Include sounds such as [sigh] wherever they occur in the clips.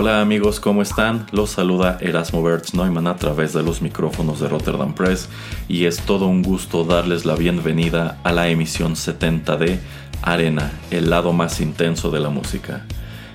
Hola amigos, ¿cómo están? Los saluda Erasmo Bertz Neumann a través de los micrófonos de Rotterdam Press y es todo un gusto darles la bienvenida a la emisión 70 de Arena, el lado más intenso de la música.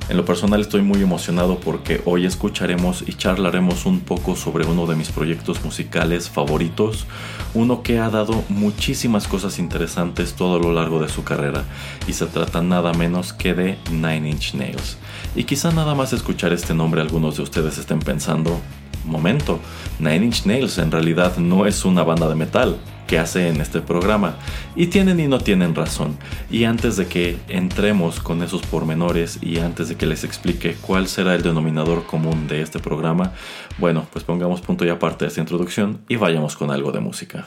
En lo personal estoy muy emocionado porque hoy escucharemos y charlaremos un poco sobre uno de mis proyectos musicales favoritos, uno que ha dado muchísimas cosas interesantes todo lo largo de su carrera y se trata nada menos que de Nine Inch Nails. Y quizá nada más escuchar este nombre algunos de ustedes estén pensando, momento, Nine Inch Nails en realidad no es una banda de metal, que hace en este programa. Y tienen y no tienen razón. Y antes de que entremos con esos pormenores y antes de que les explique cuál será el denominador común de este programa, bueno, pues pongamos punto y aparte de esta introducción y vayamos con algo de música.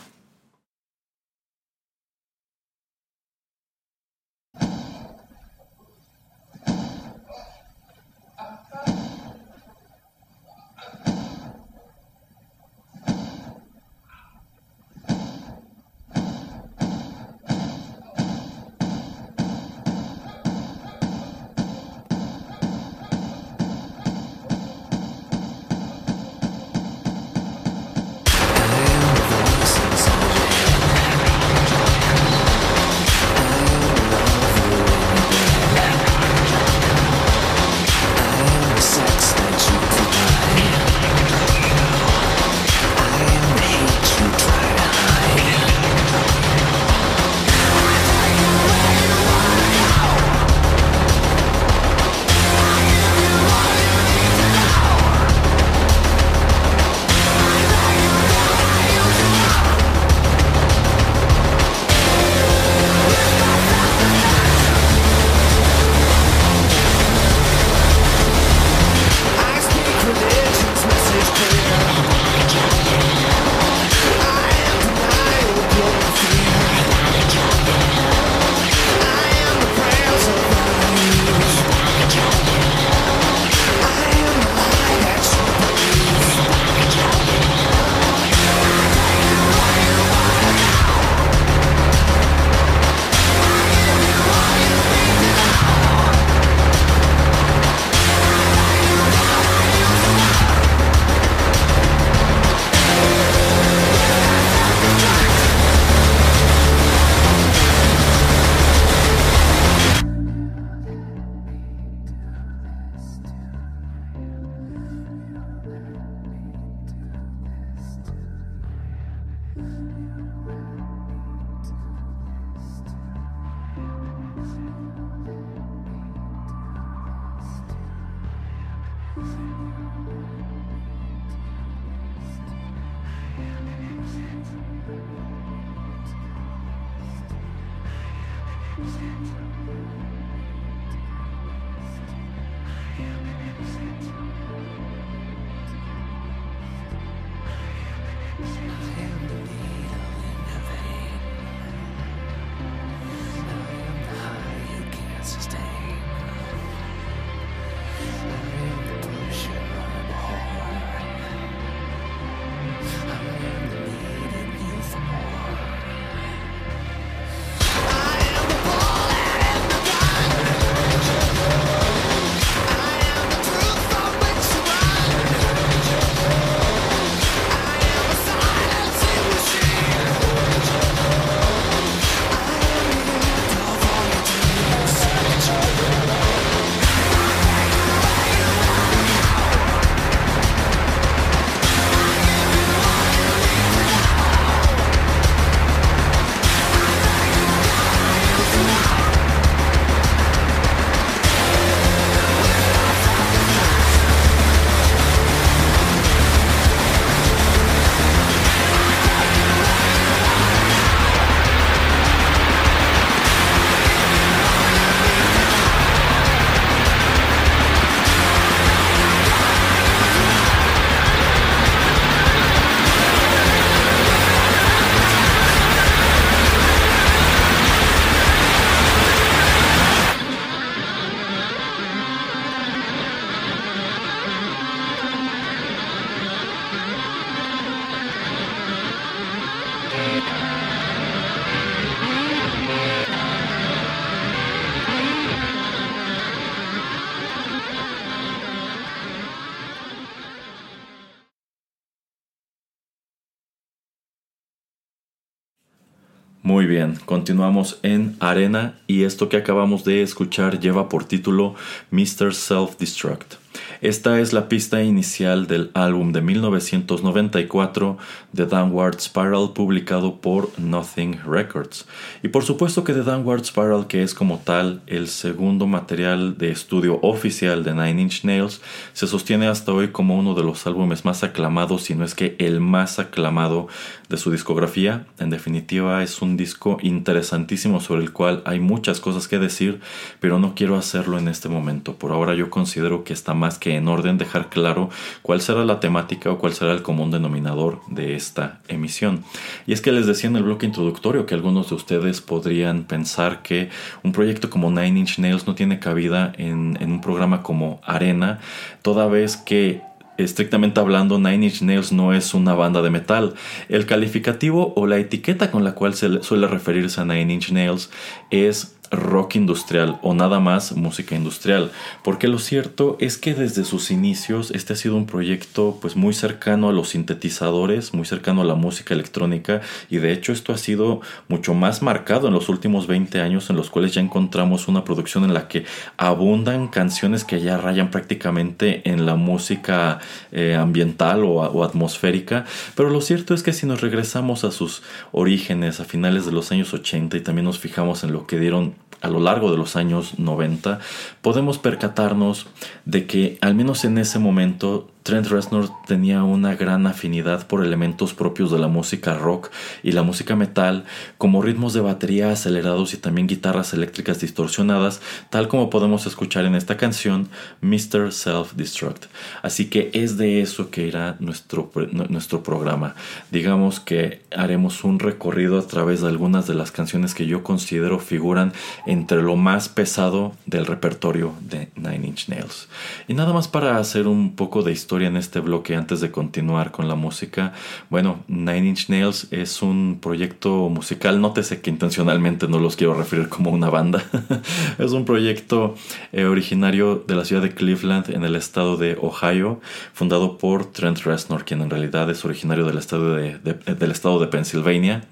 Muy bien, continuamos en Arena y esto que acabamos de escuchar lleva por título Mr. Self-Destruct. Esta es la pista inicial del álbum de 1994 The Downward Spiral publicado por Nothing Records. Y por supuesto que The Downward Spiral, que es como tal el segundo material de estudio oficial de Nine Inch Nails, se sostiene hasta hoy como uno de los álbumes más aclamados, si no es que el más aclamado de su discografía. En definitiva es un disco interesantísimo sobre el cual hay muchas cosas que decir, pero no quiero hacerlo en este momento. Por ahora yo considero que está más que en orden dejar claro cuál será la temática o cuál será el común denominador de esta emisión. Y es que les decía en el bloque introductorio que algunos de ustedes podrían pensar que un proyecto como Nine Inch Nails no tiene cabida en, un programa como Arena, toda vez que estrictamente hablando, Nine Inch Nails no es una banda de metal. El calificativo o la etiqueta con la cual se suele referirse a Nine Inch Nails es rock industrial o nada más música industrial, porque lo cierto es que desde sus inicios este ha sido un proyecto pues muy cercano a los sintetizadores, muy cercano a la música electrónica y de hecho esto ha sido mucho más marcado en los últimos 20 años en los cuales ya encontramos una producción en la que abundan canciones que ya rayan prácticamente en la música eh, ambiental o, atmosférica, pero lo cierto es que si nos regresamos a sus orígenes a finales de los años 80 y también nos fijamos en lo que dieron a lo largo de los años 90, podemos percatarnos de que al menos en ese momento Trent Reznor tenía una gran afinidad por elementos propios de la música rock y la música metal, como ritmos de batería acelerados y también guitarras eléctricas distorsionadas, tal como podemos escuchar en esta canción Mr. Self Destruct. Así que es de eso que irá nuestro, nuestro programa. Digamos que haremos un recorrido a través de algunas de las canciones que yo considero figuran entre lo más pesado del repertorio de Nine Inch Nails. Y nada más para hacer un poco de historia en este bloque antes de continuar con la música. Bueno, Nine Inch Nails es un proyecto musical, nótese que intencionalmente no los quiero referir como una banda. [laughs] es un proyecto eh, originario de la ciudad de Cleveland en el estado de Ohio, fundado por Trent Reznor, quien en realidad es originario del estado de, del estado de Pennsylvania.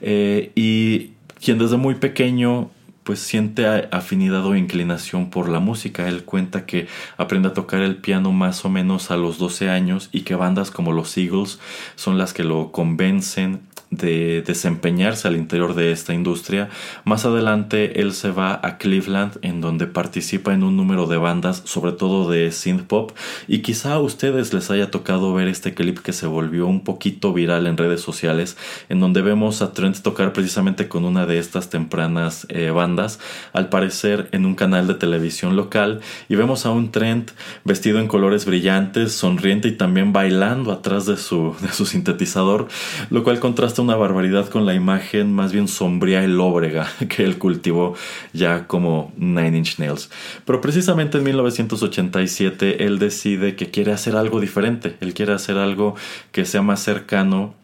Eh, y quien desde muy pequeño pues siente afinidad o inclinación por la música. Él cuenta que aprende a tocar el piano más o menos a los 12 años y que bandas como los Eagles son las que lo convencen de desempeñarse al interior de esta industria. Más adelante él se va a Cleveland en donde participa en un número de bandas, sobre todo de synth pop y quizá a ustedes les haya tocado ver este clip que se volvió un poquito viral en redes sociales en donde vemos a Trent tocar precisamente con una de estas tempranas eh, bandas, al parecer en un canal de televisión local y vemos a un Trent vestido en colores brillantes, sonriente y también bailando atrás de su, de su sintetizador, lo cual contrasta una barbaridad con la imagen más bien sombría y lóbrega [laughs] que él cultivó ya como Nine Inch Nails. Pero precisamente en 1987 él decide que quiere hacer algo diferente, él quiere hacer algo que sea más cercano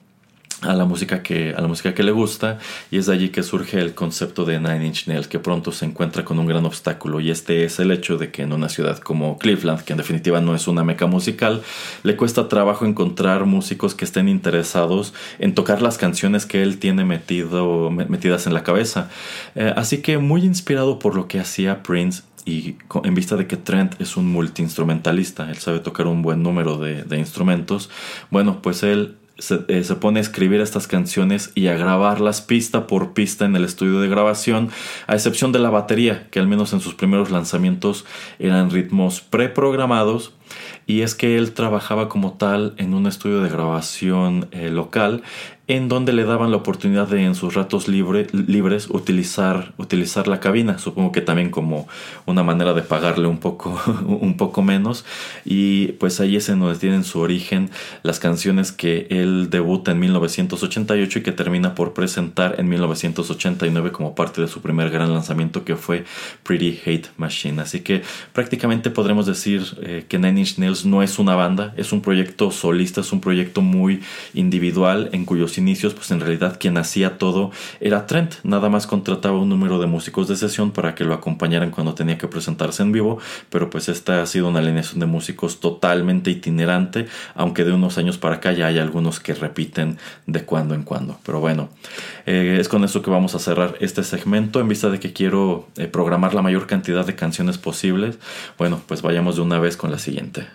a la música que a la música que le gusta y es de allí que surge el concepto de Nine Inch Nails que pronto se encuentra con un gran obstáculo y este es el hecho de que en una ciudad como Cleveland que en definitiva no es una meca musical le cuesta trabajo encontrar músicos que estén interesados en tocar las canciones que él tiene metido metidas en la cabeza. Eh, así que muy inspirado por lo que hacía Prince y en vista de que Trent es un multiinstrumentalista, él sabe tocar un buen número de, de instrumentos, bueno, pues él eh, se, pone a escribir estas canciones y a grabarlas pista por pista en el estudio de grabación, a excepción de la batería, que al menos en sus primeros lanzamientos eran ritmos preprogramados. Y es que él trabajaba como tal en un estudio de grabación eh, local en donde le daban la oportunidad de en sus ratos libres utilizar, utilizar la cabina, supongo que también como una manera de pagarle un poco, [laughs] un poco menos. Y pues ahí es en donde tienen su origen las canciones que él debuta en 1988 y que termina por presentar en 1989 como parte de su primer gran lanzamiento que fue Pretty Hate Machine. Así que prácticamente podremos decir eh, que Nine Inch Nails no es una banda, es un proyecto solista, es un proyecto muy individual en cuyos inicios, pues en realidad quien hacía todo era Trent. Nada más contrataba un número de músicos de sesión para que lo acompañaran cuando tenía que presentarse en vivo, pero pues esta ha sido una alineación de músicos totalmente itinerante, aunque de unos años para acá ya hay algunos que repiten de cuando en cuando. Pero bueno, eh, es con eso que vamos a cerrar este segmento en vista de que quiero eh, programar la mayor cantidad de canciones posibles. Bueno, pues vayamos de una vez con la siguiente.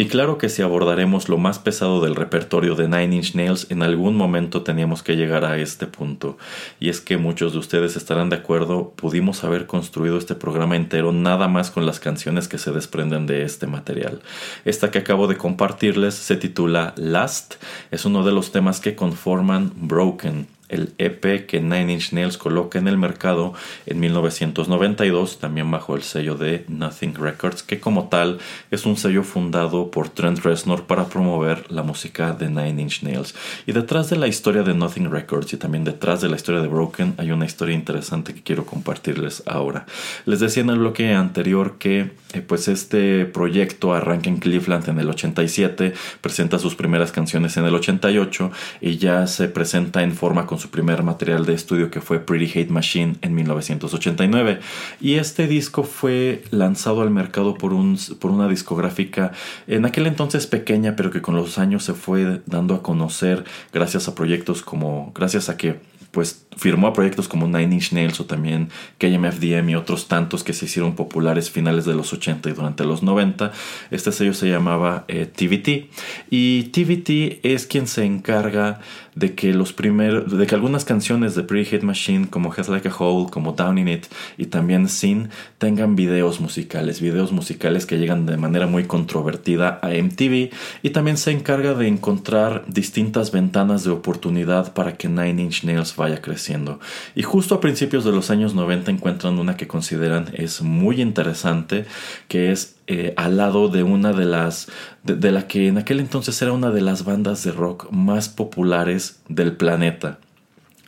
Y claro que si abordaremos lo más pesado del repertorio de Nine Inch Nails, en algún momento teníamos que llegar a este punto. Y es que muchos de ustedes estarán de acuerdo, pudimos haber construido este programa entero nada más con las canciones que se desprenden de este material. Esta que acabo de compartirles se titula Last, es uno de los temas que conforman Broken el EP que Nine Inch Nails coloca en el mercado en 1992, también bajo el sello de Nothing Records, que como tal es un sello fundado por Trent Reznor para promover la música de Nine Inch Nails. Y detrás de la historia de Nothing Records y también detrás de la historia de Broken hay una historia interesante que quiero compartirles ahora. Les decía en el bloque anterior que eh, pues este proyecto arranca en Cleveland en el 87, presenta sus primeras canciones en el 88 y ya se presenta en forma con su primer material de estudio que fue Pretty Hate Machine en 1989. Y este disco fue lanzado al mercado por, un, por una discográfica en aquel entonces pequeña, pero que con los años se fue dando a conocer gracias a proyectos como, gracias a que pues firmó a proyectos como Nine Inch Nails o también KMFDM y otros tantos que se hicieron populares finales de los 80 y durante los 90. Este sello se llamaba TVT eh, y TVT es quien se encarga de que los primeros, de que algunas canciones de Pretty Hit Machine como Head Like a Hole, como Down in It y también Sin tengan videos musicales, videos musicales que llegan de manera muy controvertida a MTV y también se encarga de encontrar distintas ventanas de oportunidad para que Nine Inch Nails vaya creciendo. Y justo a principios de los años 90 encuentran una que consideran es muy interesante, que es eh, al lado de una de las, de, la que en aquel entonces era una de las bandas de rock más populares del planeta.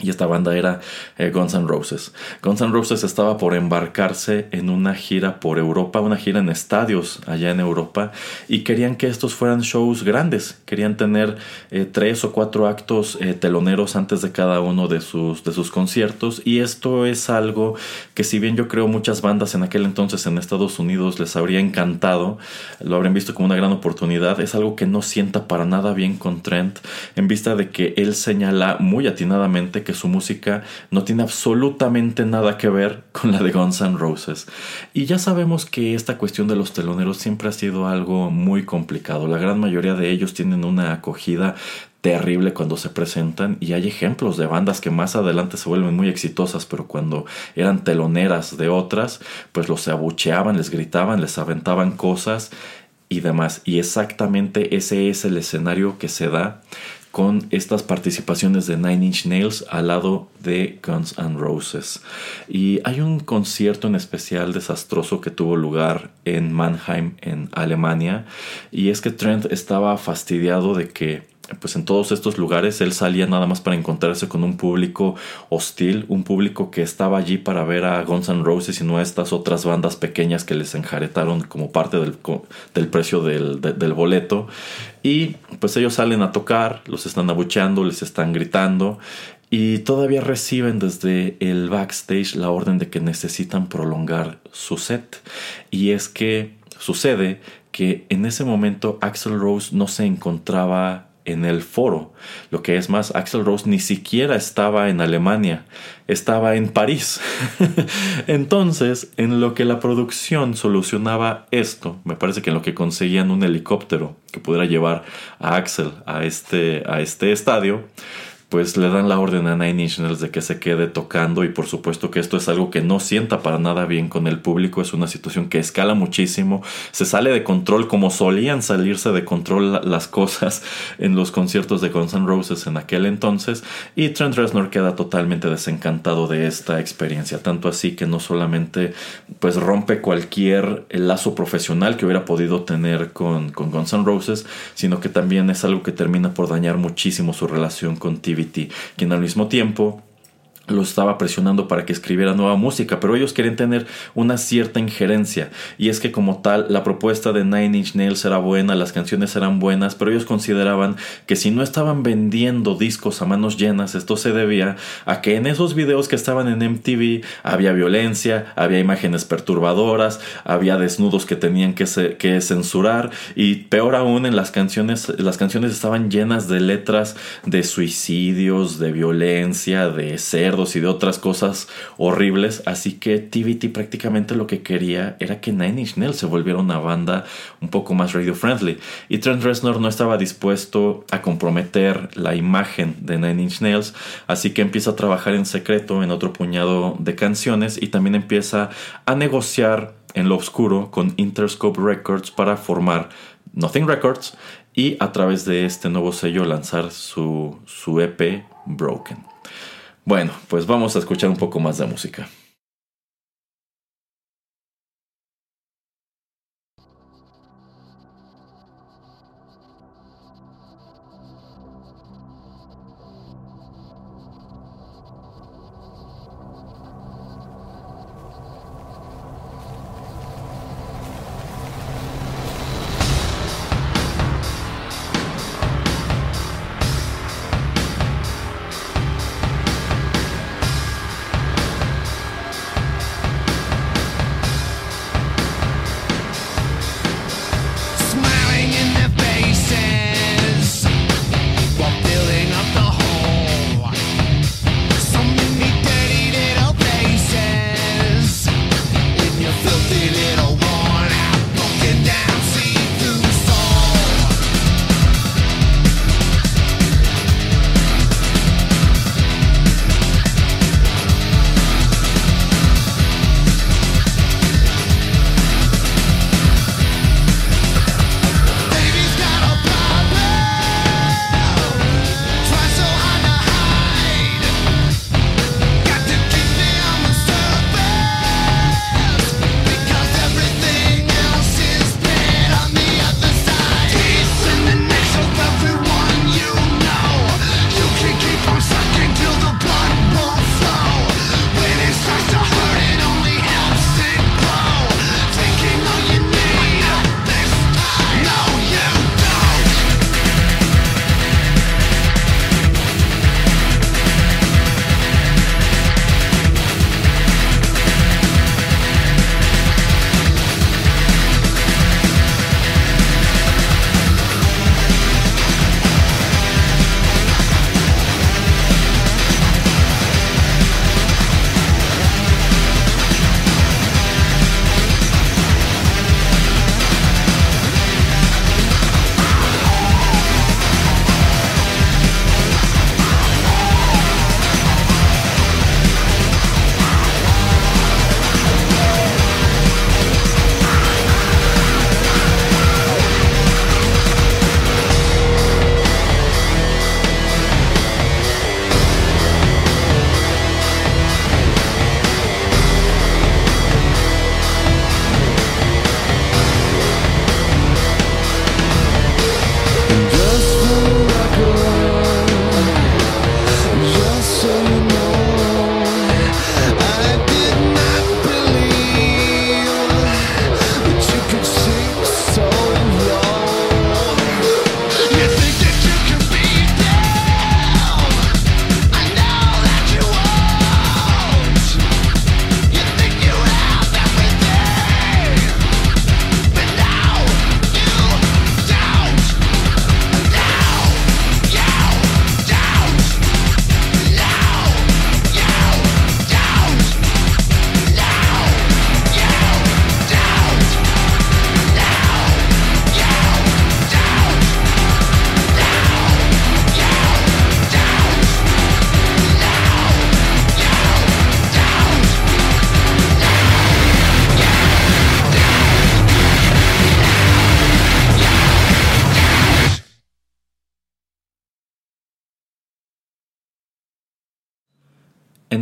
Y esta banda era eh, Guns N' Roses. Guns N' Roses estaba por embarcarse en una gira por Europa, una gira en estadios allá en Europa, y querían que estos fueran shows grandes. Querían tener eh, tres o cuatro actos eh, teloneros antes de cada uno de sus, de sus conciertos. Y esto es algo que, si bien yo creo muchas bandas en aquel entonces en Estados Unidos les habría encantado, lo habrían visto como una gran oportunidad, es algo que no sienta para nada bien con Trent, en vista de que él señala muy atinadamente que su música no tiene absolutamente nada que ver con la de Guns N' Roses. Y ya sabemos que esta cuestión de los teloneros siempre ha sido algo muy complicado. La gran mayoría de ellos tienen una acogida terrible cuando se presentan y hay ejemplos de bandas que más adelante se vuelven muy exitosas, pero cuando eran teloneras de otras, pues los abucheaban, les gritaban, les aventaban cosas y demás. Y exactamente ese es el escenario que se da con estas participaciones de Nine Inch Nails al lado de Guns N' Roses. Y hay un concierto en especial desastroso que tuvo lugar en Mannheim, en Alemania, y es que Trent estaba fastidiado de que pues en todos estos lugares él salía nada más para encontrarse con un público hostil, un público que estaba allí para ver a Guns N' Roses y no a estas otras bandas pequeñas que les enjaretaron como parte del, del precio del, del, boleto. Y pues ellos salen a tocar, los están abucheando, les están gritando y todavía reciben desde el backstage la orden de que necesitan prolongar su set. Y es que sucede que en ese momento Axel Rose no se encontraba en el foro. Lo que es más, Axel Rose ni siquiera estaba en Alemania, estaba en París. [laughs] Entonces, en lo que la producción solucionaba esto, me parece que en lo que conseguían un helicóptero que pudiera llevar a Axel a este, a este estadio, pues le dan la orden a Nine Inch Nails de que se quede tocando y por supuesto que esto es algo que no sienta para nada bien con el público, es una situación que escala muchísimo, se sale de control como solían salirse de control las cosas [laughs] en los conciertos de Guns N' Roses en aquel entonces y Trent Reznor queda totalmente desencantado de esta experiencia, tanto así que no solamente pues rompe cualquier lazo profesional que hubiera podido tener con, con Guns N' Roses, sino que también es algo que termina por dañar muchísimo su relación con TV quien al mismo tiempo lo estaba presionando para que escribiera nueva música, pero ellos querían tener una cierta injerencia. Y es que como tal, la propuesta de Nine Inch Nails era buena, las canciones eran buenas, pero ellos consideraban que si no estaban vendiendo discos a manos llenas, esto se debía a que en esos videos que estaban en MTV había violencia, había imágenes perturbadoras, había desnudos que tenían que, que censurar y peor aún en las canciones, las canciones estaban llenas de letras de suicidios, de violencia, de cerdos y de otras cosas horribles, así que TBT prácticamente lo que quería era que Nine Inch Nails se volviera una banda un poco más radio friendly y Trent Reznor no estaba dispuesto a comprometer la imagen de Nine Inch Nails, así que empieza a trabajar en secreto en otro puñado de canciones y también empieza a negociar en lo oscuro con Interscope Records para formar Nothing Records y a través de este nuevo sello lanzar su, su EP Broken. Bueno, pues vamos a escuchar un poco más de música.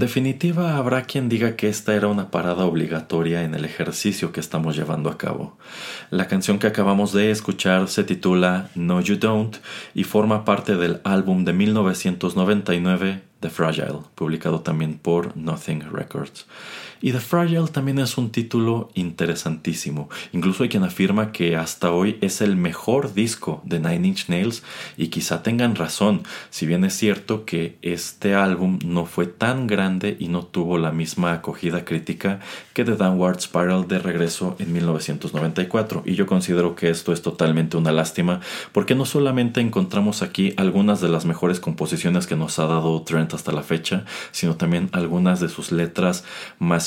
Definitiva, habrá quien diga que esta era una parada obligatoria en el ejercicio que estamos llevando a cabo. La canción que acabamos de escuchar se titula No You Don't y forma parte del álbum de 1999 The Fragile, publicado también por Nothing Records. Y The Fragile también es un título interesantísimo. Incluso hay quien afirma que hasta hoy es el mejor disco de Nine Inch Nails y quizá tengan razón, si bien es cierto que este álbum no fue tan grande y no tuvo la misma acogida crítica que The Downward Spiral de regreso en 1994. Y yo considero que esto es totalmente una lástima porque no solamente encontramos aquí algunas de las mejores composiciones que nos ha dado Trent hasta la fecha, sino también algunas de sus letras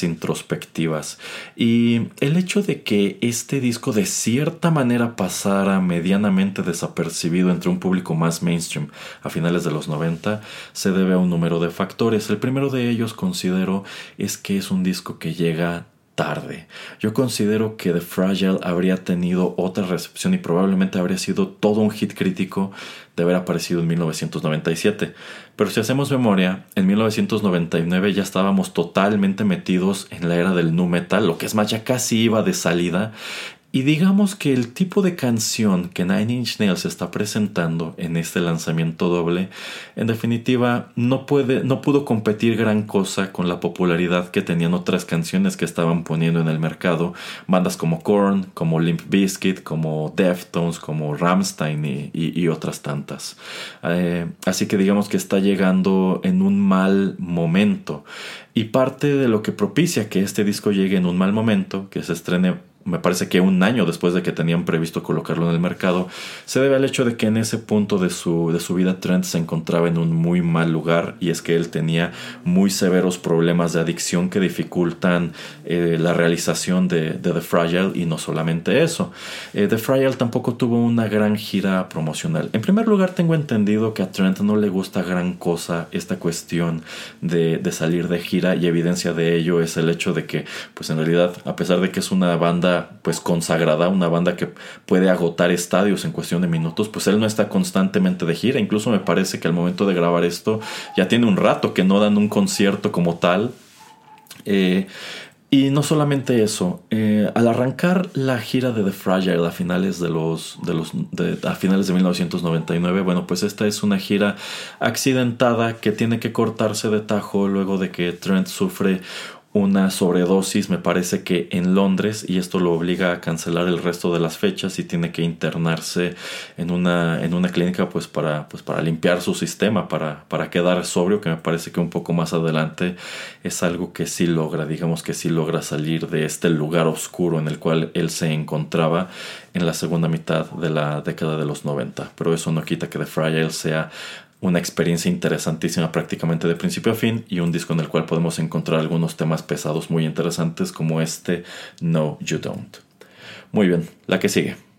introspectivas. Y el hecho de que este disco de cierta manera pasara medianamente desapercibido entre un público más mainstream a finales de los 90 se debe a un número de factores. El primero de ellos considero es que es un disco que llega tarde. Yo considero que The Fragile habría tenido otra recepción y probablemente habría sido todo un hit crítico de haber aparecido en 1997. Pero si hacemos memoria, en 1999 ya estábamos totalmente metidos en la era del nu metal, lo que es más, ya casi iba de salida y digamos que el tipo de canción que Nine Inch Nails está presentando en este lanzamiento doble, en definitiva, no, puede, no pudo competir gran cosa con la popularidad que tenían otras canciones que estaban poniendo en el mercado, bandas como Korn, como Limp Bizkit, como Deftones, como Rammstein y, otras tantas. Eh, así que digamos que está llegando en un mal momento. Y parte de lo que propicia que este disco llegue en un mal momento, que se estrene me parece que un año después de que tenían previsto colocarlo en el mercado, se debe al hecho de que en ese punto de su, de su vida Trent se encontraba en un muy mal lugar y es que él tenía muy severos problemas de adicción que dificultan eh, la realización de, The Fragile y no solamente eso. Eh, The Fragile tampoco tuvo una gran gira promocional. En primer lugar tengo entendido que a Trent no le gusta gran cosa esta cuestión de, de salir de gira y evidencia de ello es el hecho de que pues en realidad a pesar de que es una banda pues consagrada, una banda que puede agotar estadios en cuestión de minutos, pues él no está constantemente de gira. Incluso me parece que al momento de grabar esto ya tiene un rato que no dan un concierto como tal. Eh, y no solamente eso, eh, al arrancar la gira de The Fragile a finales de los, de los a finales de 1999, bueno, pues esta es una gira accidentada que tiene que cortarse de tajo luego de que Trent sufre una sobredosis, me parece que en Londres, y esto lo obliga a cancelar el resto de las fechas y tiene que internarse en una, en una clínica pues para, pues para limpiar su sistema, para, para quedar sobrio, que me parece que un poco más adelante es algo que sí logra, digamos que sí logra salir de este lugar oscuro en el cual él se encontraba en la segunda mitad de la década de los 90. Pero eso no quita que The Fragile sea una experiencia interesantísima prácticamente de principio a fin y un disco en el cual podemos encontrar algunos temas pesados muy interesantes como este No You Don't. Muy bien, la que sigue.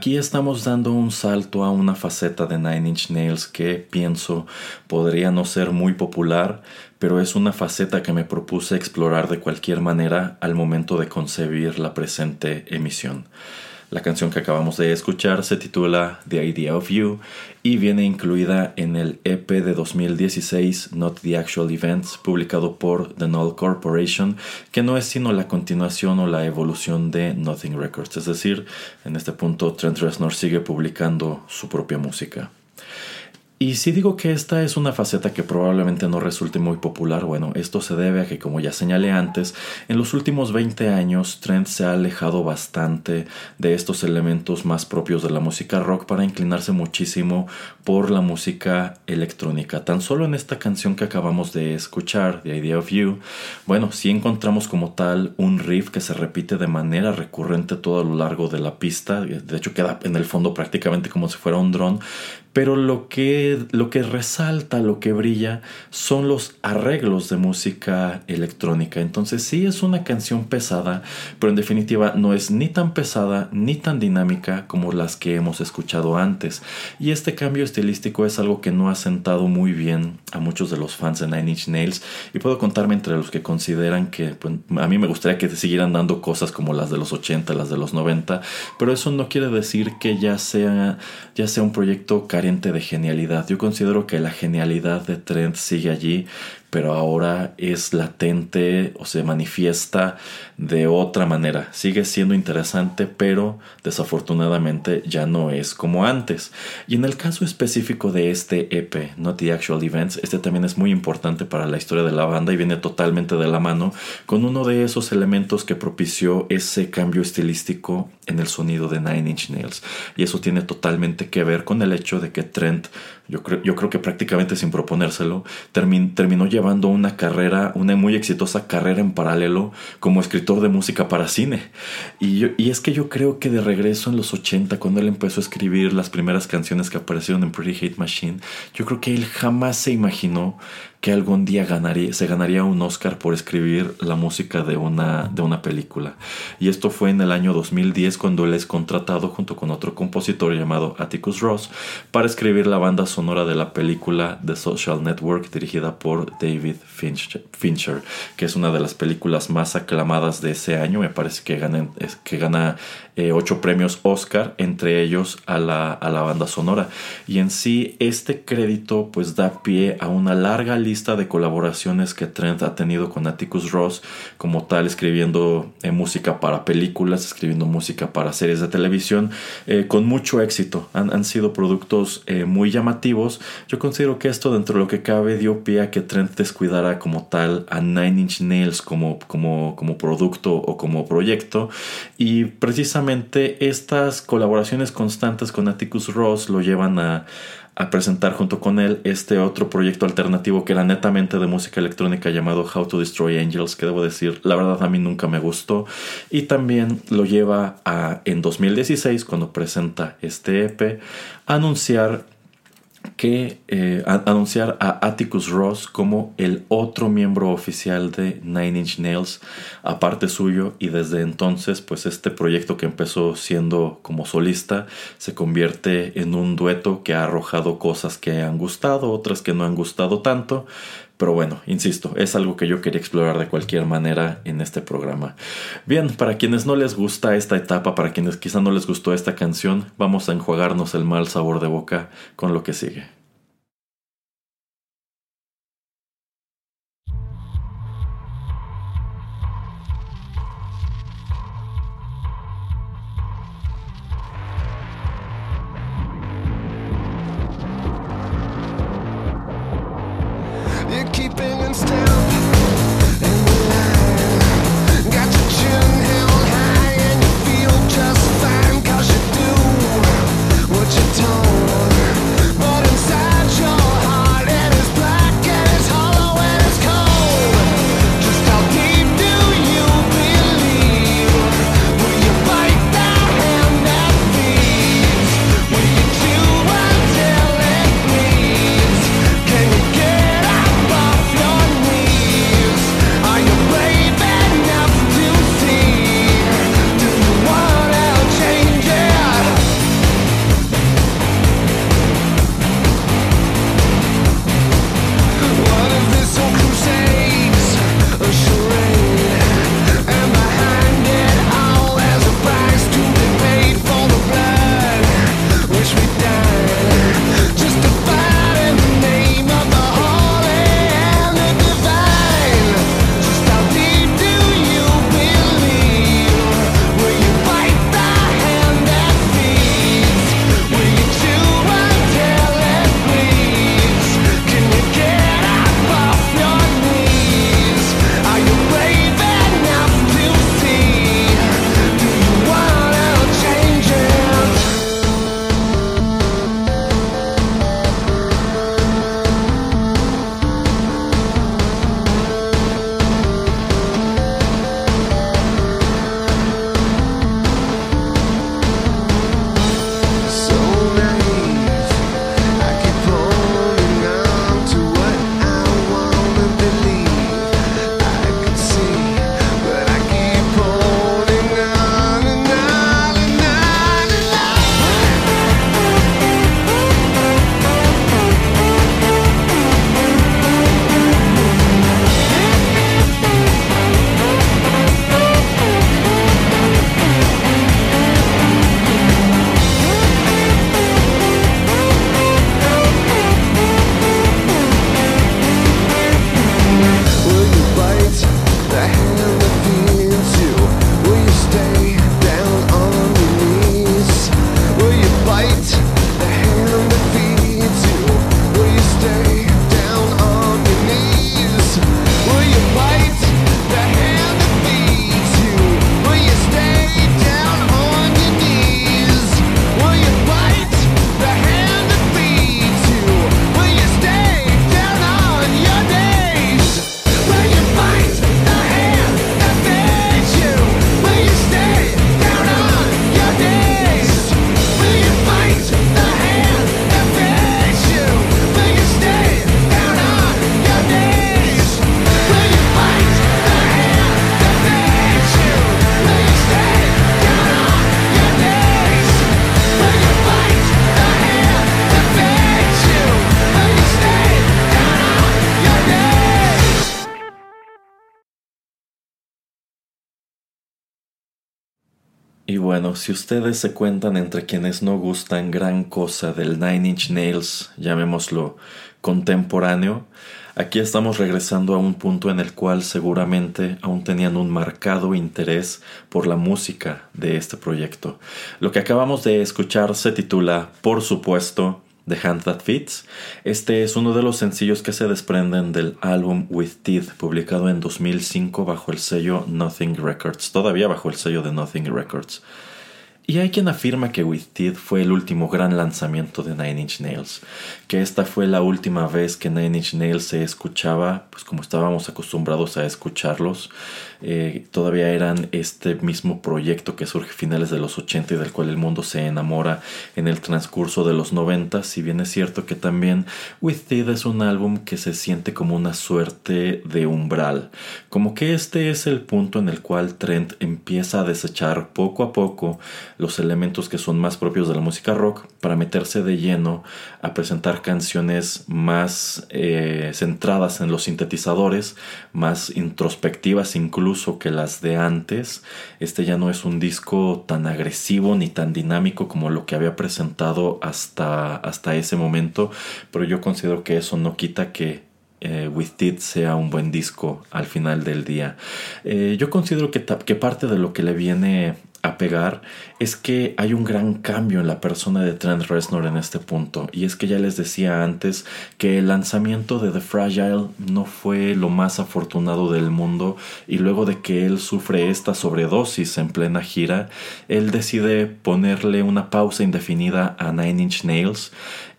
Aquí estamos dando un salto a una faceta de Nine Inch Nails que pienso podría no ser muy popular, pero es una faceta que me propuse explorar de cualquier manera al momento de concebir la presente emisión. La canción que acabamos de escuchar se titula The Idea of You y viene incluida en el EP de 2016 Not the Actual Events publicado por The Null Corporation que no es sino la continuación o la evolución de Nothing Records. Es decir en este punto Trent Reznor sigue publicando su propia música y si digo que esta es una faceta que probablemente no resulte muy popular, bueno, esto se debe a que, como ya señalé antes, en los últimos 20 años Trent se ha alejado bastante de estos elementos más propios de la música rock para inclinarse muchísimo por la música electrónica. Tan solo en esta canción que acabamos de escuchar, The Idea of You, bueno, sí encontramos como tal un riff que se repite de manera recurrente todo a lo largo de la pista, de hecho queda en el fondo prácticamente como si fuera un dron, pero lo que, lo que resalta, lo que brilla, son los arreglos de música electrónica. Entonces sí es una canción pesada, pero en definitiva no es ni tan pesada ni tan dinámica como las que hemos escuchado antes. Y este cambio estilístico es algo que no ha sentado muy bien a muchos de los fans de Nine Inch Nails. Y puedo contarme entre los que consideran que pues, a mí me gustaría que siguieran dando cosas como las de los 80, las de los 90, pero eso no quiere decir que ya sea, ya sea un proyecto de genialidad. Yo considero que la genialidad de Trent sigue allí, pero ahora es latente o se manifiesta de otra manera. Sigue siendo interesante, pero desafortunadamente ya no es como antes. Y en el caso específico de este EP, Not the Actual Events, este también es muy importante para la historia de la banda y viene totalmente de la mano con uno de esos elementos que propició ese cambio estilístico en el sonido de Nine Inch Nails. Y eso tiene totalmente que ver con el hecho de que Trent, yo creo, yo creo que prácticamente sin proponérselo, terminó llevando una carrera, una muy exitosa carrera en paralelo como escritor de música para cine. Y, y es que yo creo que de regreso en los 80, cuando él empezó a escribir las primeras canciones que aparecieron en Pretty Hate Machine, yo creo que él jamás se imaginó que algún día ganaría, se ganaría un Oscar por escribir la música de una, de una película. Y esto fue en el año 2010 cuando él es contratado junto con otro compositor llamado Atticus Ross para escribir la banda sonora de la película The Social Network dirigida por David Fincher, que es una de las películas más aclamadas de ese año. Me parece que, que gana eh, ocho premios Oscar, entre ellos a la, a la banda sonora. Y en sí este crédito pues da pie a una larga lista de colaboraciones que Trent ha tenido con Atticus Ross, como tal escribiendo eh, música para películas, escribiendo música para series de televisión, eh, con mucho éxito. Han, han sido productos muy llamativos. Yo considero que esto dentro de lo que cabe dio pie a que Trent descuidara como tal a Nine Inch Nails como, como, como producto o como proyecto. Y precisamente estas colaboraciones constantes con Atticus Ross lo llevan a, presentar junto con él este otro proyecto alternativo que era netamente de música electrónica llamado How to Destroy Angels, que debo decir, la verdad a mí nunca me gustó. Y también lo lleva a, en 2016, cuando presenta este EP, a anunciar que eh, anunciar a Atticus Ross como el otro miembro oficial de Nine Inch Nails aparte suyo y desde entonces pues este proyecto que empezó siendo como solista se convierte en un dueto que ha arrojado cosas que han gustado otras que no han gustado tanto pero bueno, insisto, es algo que yo quería explorar de cualquier manera en este programa. Bien, para quienes no les gusta esta etapa, para quienes quizá no les gustó esta canción, vamos a enjuagarnos el mal sabor de boca con lo que sigue. Si ustedes se cuentan entre quienes no gustan gran cosa del Nine Inch Nails, llamémoslo contemporáneo, aquí estamos regresando a un punto en el cual seguramente aún tenían un marcado interés por la música de este proyecto. Lo que acabamos de escuchar se titula, por supuesto, The Hand That Fits. Este es uno de los sencillos que se desprenden del álbum With Teeth, publicado en 2005 bajo el sello Nothing Records, todavía bajo el sello de Nothing Records. Y hay quien afirma que With Teeth fue el último gran lanzamiento de Nine Inch Nails, que esta fue la última vez que Nine Inch Nails se escuchaba, pues como estábamos acostumbrados a escucharlos, eh, todavía eran este mismo proyecto que surge a finales de los 80 y del cual el mundo se enamora en el transcurso de los 90, si bien es cierto que también With Teeth es un álbum que se siente como una suerte de umbral, como que este es el punto en el cual Trent empieza a desechar poco a poco los elementos que son más propios de la música rock para meterse de lleno a presentar canciones más eh, centradas en los sintetizadores, más introspectivas incluso que las de antes. Este ya no es un disco tan agresivo ni tan dinámico como lo que había presentado hasta, hasta ese momento, pero yo considero que eso no quita que eh, With It sea un buen disco al final del día. Eh, yo considero que, que, parte de lo que le viene a pegar es que hay un gran cambio en la persona de Trent Reznor en este punto. Y es que ya les decía antes que el lanzamiento de The Fragile no fue lo más afortunado del mundo y luego de que él sufre esta sobredosis en plena gira él decide ponerle una pausa indefinida a Nine Inch Nails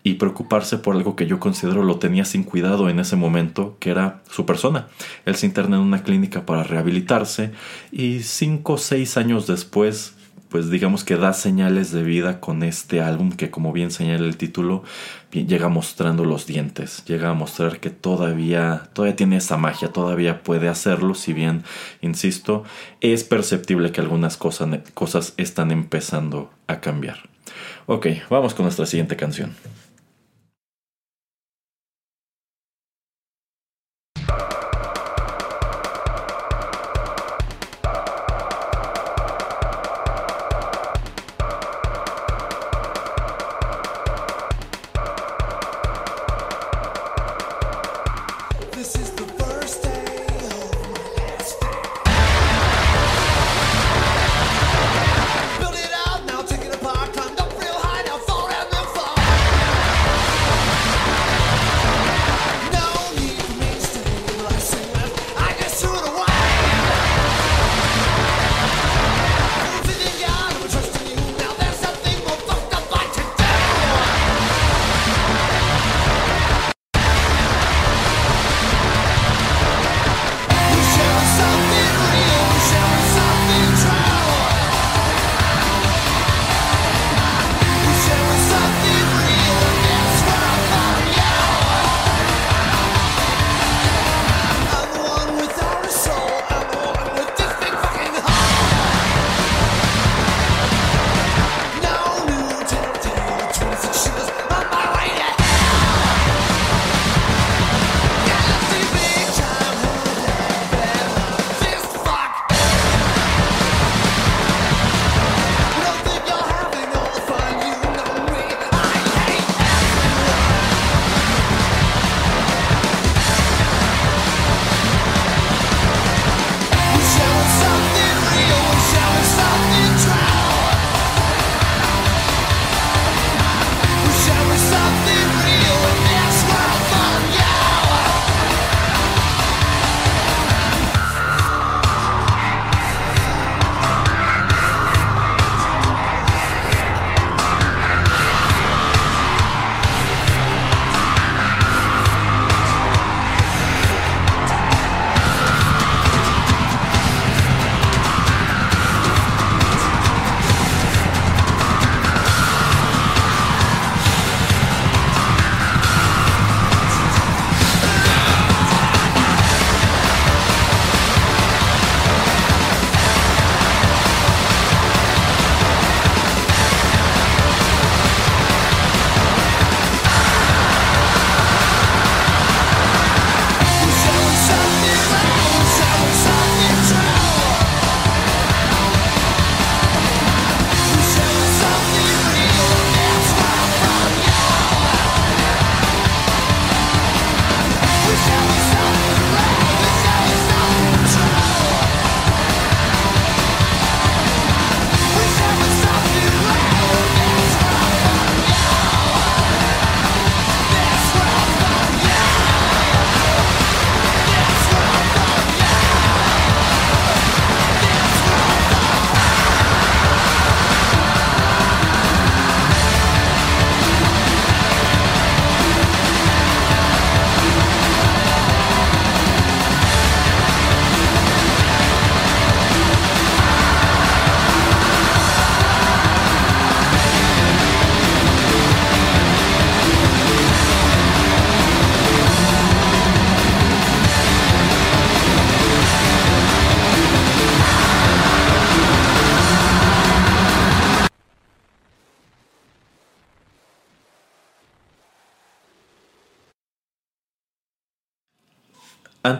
y preocuparse por algo que yo considero lo tenía sin cuidado en ese momento, que era su persona. Él se interna en una clínica para rehabilitarse y cinco o seis años después, pues digamos que da señales de vida con este álbum que como bien señala el título, llega mostrando los dientes, llega a mostrar que todavía, todavía tiene esa magia, todavía puede hacerlo, si bien, insisto, es perceptible que algunas cosas, cosas están empezando a cambiar. Ok, vamos con nuestra siguiente canción.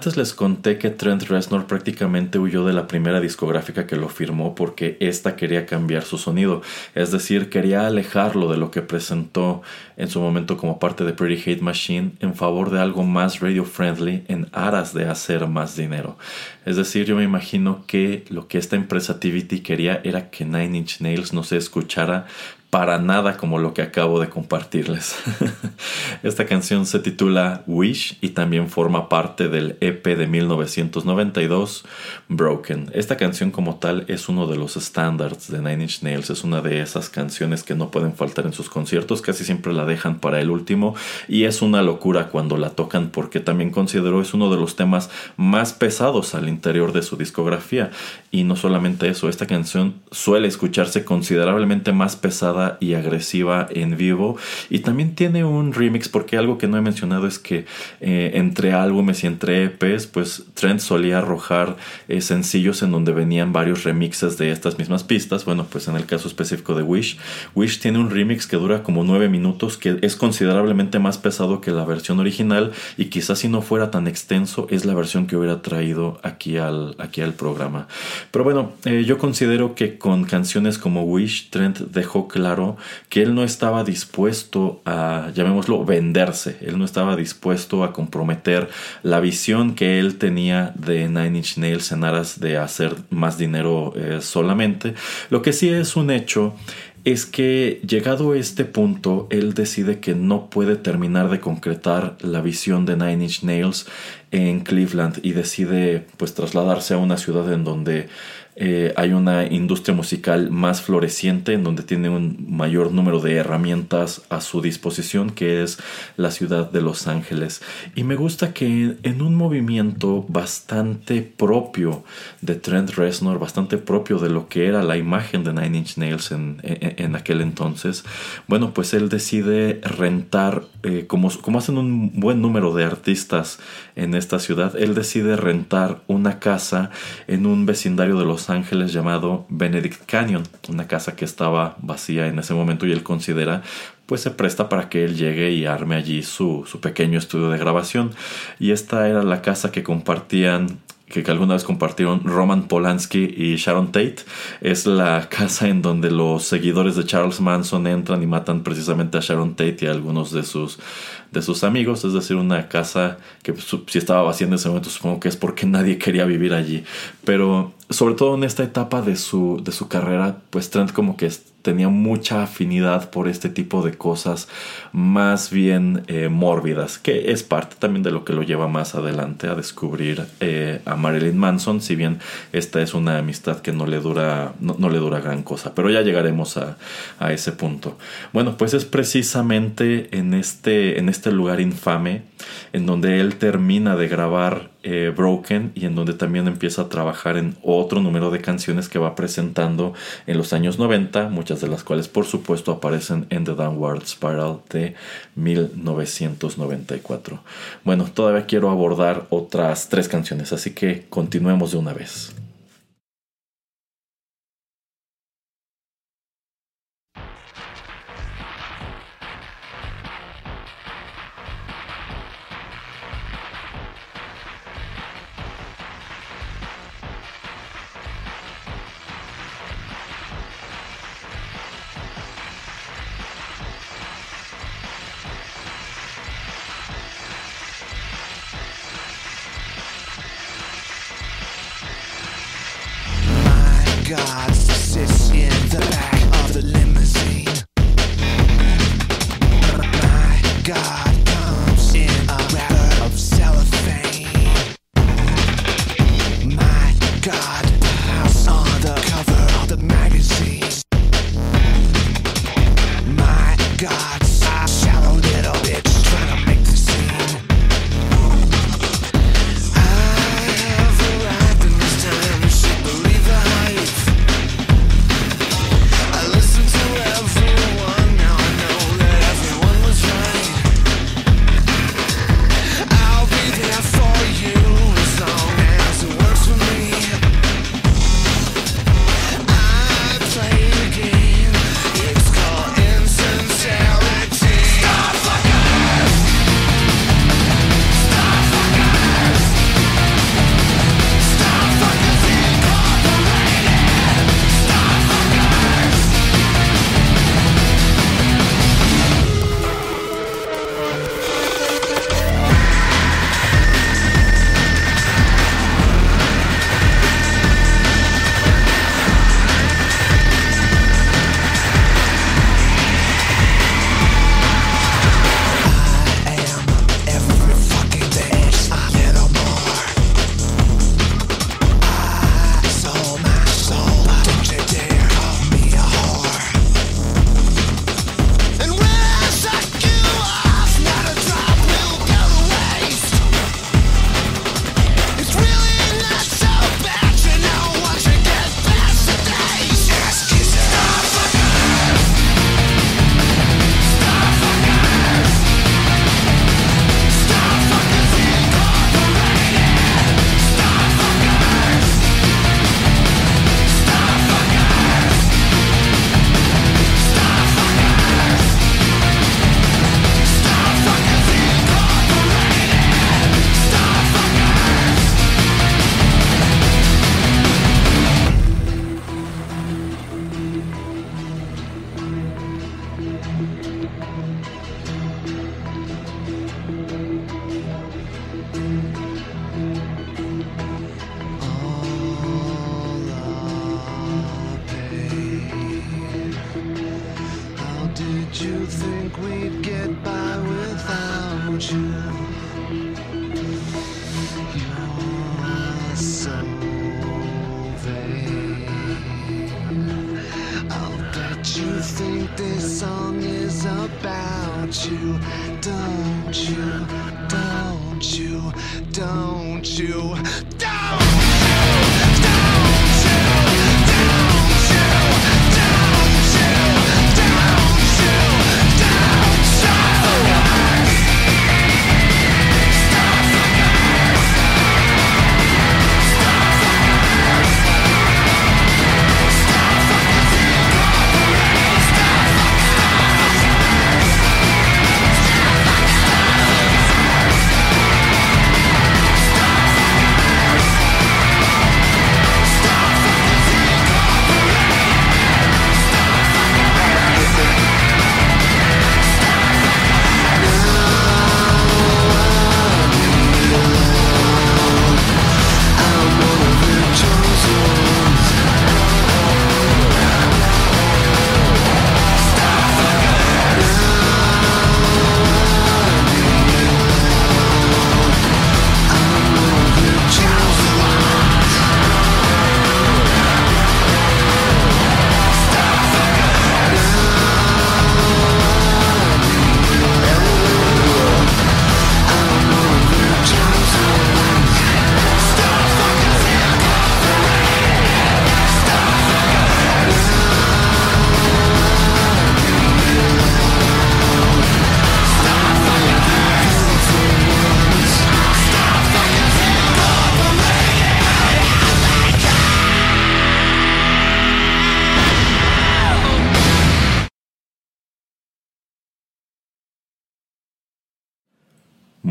Antes les conté que Trent Reznor prácticamente huyó de la primera discográfica que lo firmó porque ésta quería cambiar su sonido, es decir, quería alejarlo de lo que presentó en su momento como parte de Pretty Hate Machine en favor de algo más radio friendly en aras de hacer más dinero. Es decir, yo me imagino que lo que esta empresa TVT quería era que Nine Inch Nails no se escuchara para nada como lo que acabo de compartirles. [laughs] Esta canción se titula Wish y también forma parte del EP de 1992 Broken. Esta canción como tal es uno de los standards de Nine Inch Nails, es una de esas canciones que no pueden faltar en sus conciertos, casi siempre la dejan para el último y es una locura cuando la tocan porque también considero es uno de los temas más pesados al interior de su discografía y no solamente eso, esta canción suele escucharse considerablemente más pesada y agresiva en vivo. Y también tiene un remix, porque algo que no he mencionado es que eh, entre álbumes y entre EPs, pues Trent solía arrojar eh, sencillos en donde venían varios remixes de estas mismas pistas. Bueno, pues en el caso específico de Wish, Wish tiene un remix que dura como nueve minutos, que es considerablemente más pesado que la versión original y quizás si no fuera tan extenso es la versión que hubiera traído aquí al, aquí al programa. Pero bueno, eh, yo considero que con canciones como Wish, Trent dejó claro que él no estaba dispuesto a, llamémoslo, venderse. Él no estaba dispuesto a comprometer la visión que él tenía de Nine Inch Nails en aras de hacer más dinero eh, solamente. Lo que sí es un hecho es que llegado este punto, él decide que no puede terminar de concretar la visión de Nine Inch Nails en Cleveland y decide pues trasladarse a una ciudad en donde eh, hay una industria musical más floreciente en donde tiene un mayor número de herramientas a su disposición que es la ciudad de Los Ángeles. Y me gusta que en un movimiento bastante propio de Trent Reznor bastante propio de lo que era la imagen de Nine Inch Nails en, en, aquel entonces bueno pues él decide rentar eh, como, como hacen un buen número de artistas en esta ciudad él decide rentar una casa en un vecindario de Los Ángeles llamado Benedict Canyon, una casa que estaba vacía en ese momento y él considera pues se presta para que él llegue y arme allí su, su pequeño estudio de grabación. Y esta era la casa que compartían que alguna vez compartieron Roman Polanski y Sharon Tate. Es la casa en donde los seguidores de Charles Manson entran y matan precisamente a Sharon Tate y a algunos de sus, de sus amigos. Es decir, una casa que si estaba vacía en ese momento supongo que es porque nadie quería vivir allí. Pero sobre todo en esta etapa de su, de su carrera, pues Trent como que tenía mucha afinidad por este tipo de cosas más bien eh, mórbidas, que es parte también de lo que lo lleva más adelante a descubrir eh, a Marilyn Manson, si bien esta es una amistad que no le dura, no, le dura gran cosa, pero ya llegaremos a, a, ese punto. Bueno, pues es precisamente en este, en este lugar infame en donde él termina de grabar eh, Broken y en donde también empieza a trabajar en otro número de canciones que va presentando en los años 90, muchas de las cuales por supuesto aparecen en The Downward Spiral de 1994. Bueno, todavía quiero abordar otras tres canciones, así que continuemos de una vez.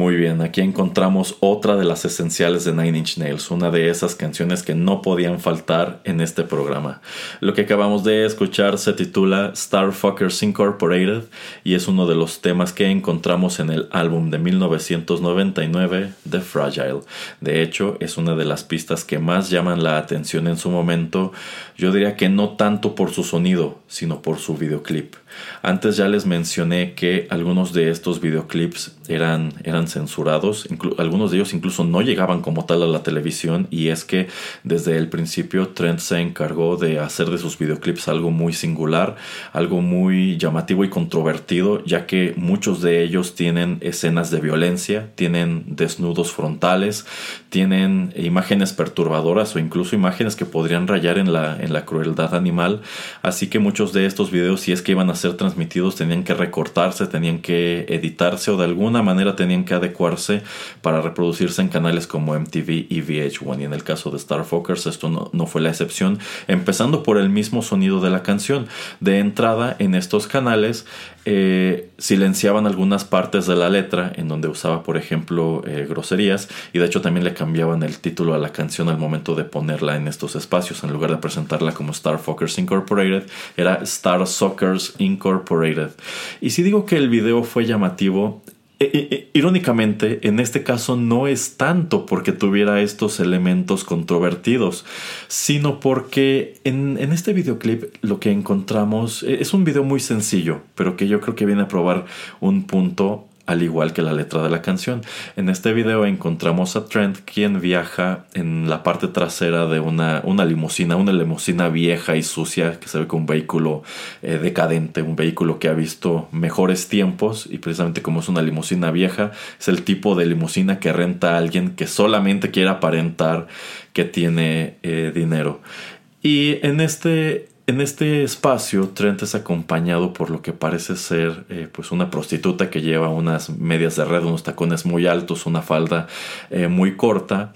Muy bien, aquí encontramos otra de las esenciales de Nine Inch Nails, una de esas canciones que no podían faltar en este programa. Lo que acabamos de escuchar se titula Starfuckers Incorporated y es uno de los temas que encontramos en el álbum de 1999 The Fragile. De hecho, es una de las pistas que más llaman la atención en su momento. Yo diría que no tanto por su sonido, sino por su videoclip. Antes ya les mencioné que algunos de estos videoclips eran, eran censurados, algunos de ellos incluso no llegaban como tal a la televisión y es que desde el principio Trent se encargó de hacer de sus videoclips algo muy singular, algo muy llamativo y controvertido, ya que muchos de ellos tienen escenas de violencia, tienen desnudos frontales, tienen imágenes perturbadoras o incluso imágenes que podrían rayar en la, en la crueldad animal, así que muchos de estos videos si es que iban a ser transmitidos tenían que recortarse, tenían que editarse o de alguna manera tenían que adecuarse para reproducirse en canales como MTV y VH1. Y en el caso de Star Fockers esto no, no fue la excepción, empezando por el mismo sonido de la canción. De entrada en estos canales eh, silenciaban algunas partes de la letra en donde usaba por ejemplo eh, groserías y de hecho también le cambiaban el título a la canción al momento de ponerla en estos espacios en lugar de presentarla como Star Fockers Incorporated era Star Sockers Incorporated y si digo que el video fue llamativo. Irónicamente, en este caso no es tanto porque tuviera estos elementos controvertidos, sino porque en, en, este videoclip lo que encontramos e, es un video muy sencillo, pero que yo creo que viene a probar un punto al igual que la letra de la canción. En este video encontramos a Trent quien viaja en la parte trasera de una, una limusina, una limusina vieja y sucia que se ve como un vehículo eh, decadente, un vehículo que ha visto mejores tiempos y precisamente como es una limusina vieja, es el tipo de limusina que renta a alguien que solamente quiere aparentar que tiene eh, dinero. Y en este en este espacio, Trent es acompañado por lo que parece ser eh, pues una prostituta que lleva unas medias de red, unos tacones muy altos, una falda eh, muy corta.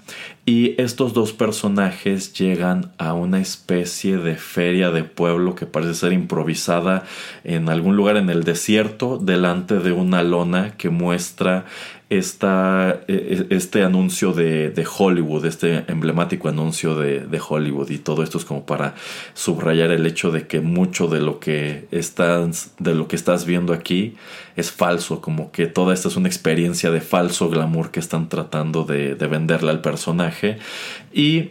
Y estos dos personajes llegan a una especie de feria de pueblo que parece ser improvisada en algún lugar en el desierto, delante de una lona que muestra esta, e, e, este anuncio de, de, Hollywood, este emblemático anuncio de, de, Hollywood. Y todo esto es como para subrayar el hecho de que mucho de lo que estás, de lo que estás viendo aquí es falso, como que toda esta es una experiencia de falso glamour que están tratando de, de venderle al personaje. Y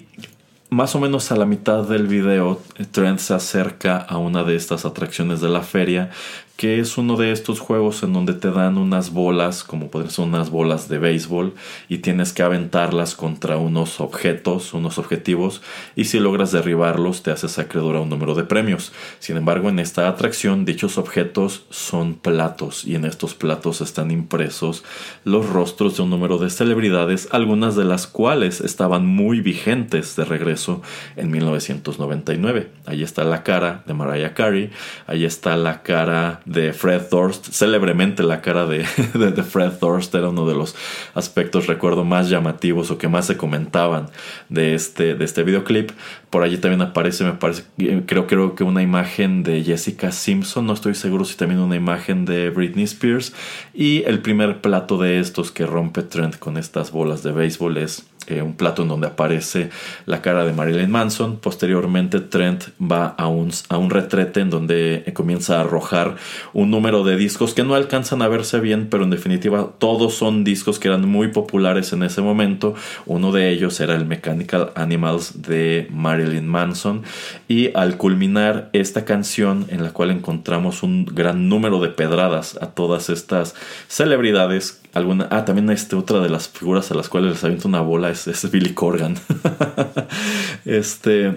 más o menos a la mitad del video, Trent se acerca a una de estas atracciones de la feria que es uno de estos juegos en donde te dan unas bolas, como pueden ser unas bolas de béisbol, y tienes que aventarlas contra unos objetos, unos objetivos, y si logras derribarlos te haces acreedor a un número de premios. Sin embargo, en esta atracción dichos objetos son platos, y en estos platos están impresos los rostros de un número de celebridades, algunas de las cuales estaban muy vigentes de regreso en 1999. Ahí está la cara de Mariah Carey, ahí está la cara de Fred Durst, célebremente la cara de, [laughs] de, Fred Durst era uno de los aspectos, recuerdo, más llamativos o que más se comentaban de este, de este videoclip. Por allí también aparece, me parece, creo, creo que una imagen de Jessica Simpson, no estoy seguro si también una imagen de Britney Spears. Y el primer plato de estos que rompe Trent con estas bolas de béisbol es eh, un plato en donde aparece la cara de Marilyn Manson. Posteriormente Trent va a un, a un retrete en donde comienza a arrojar un número de discos que no alcanzan a verse bien, pero en definitiva todos son discos que eran muy populares en ese momento. Uno de ellos era el Mechanical Animals de Marilyn Manson. Y al culminar esta canción en la cual encontramos un gran número de pedradas a todas estas celebridades alguna ah también este otra de las figuras a las cuales les avienta una bola es, es Billy Corgan. [laughs] Este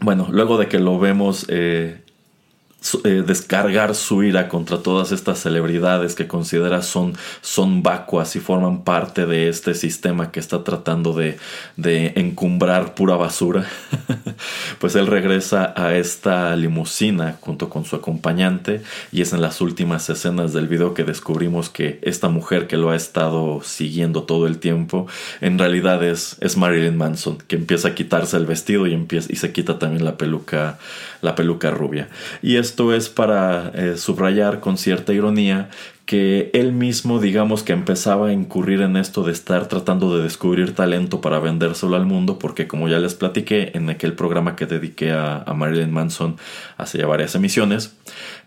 bueno luego de que lo vemos eh, eh, descargar su ira contra todas estas celebridades que considera son, son vacuas y forman parte de este sistema que está tratando de, de encumbrar pura basura, [laughs] pues él regresa a esta limusina junto con su acompañante y es en las últimas escenas del video que descubrimos que esta mujer que lo ha estado siguiendo todo el tiempo en realidad es, es Marilyn Manson que empieza a quitarse el vestido y, empieza, y se quita también la peluca, la peluca rubia. Y es esto es para eh, subrayar con cierta ironía que él mismo digamos que empezaba a incurrir en esto de estar tratando de descubrir talento para vendérselo al mundo porque como ya les platiqué en aquel programa que dediqué a, Marilyn Manson hace ya varias emisiones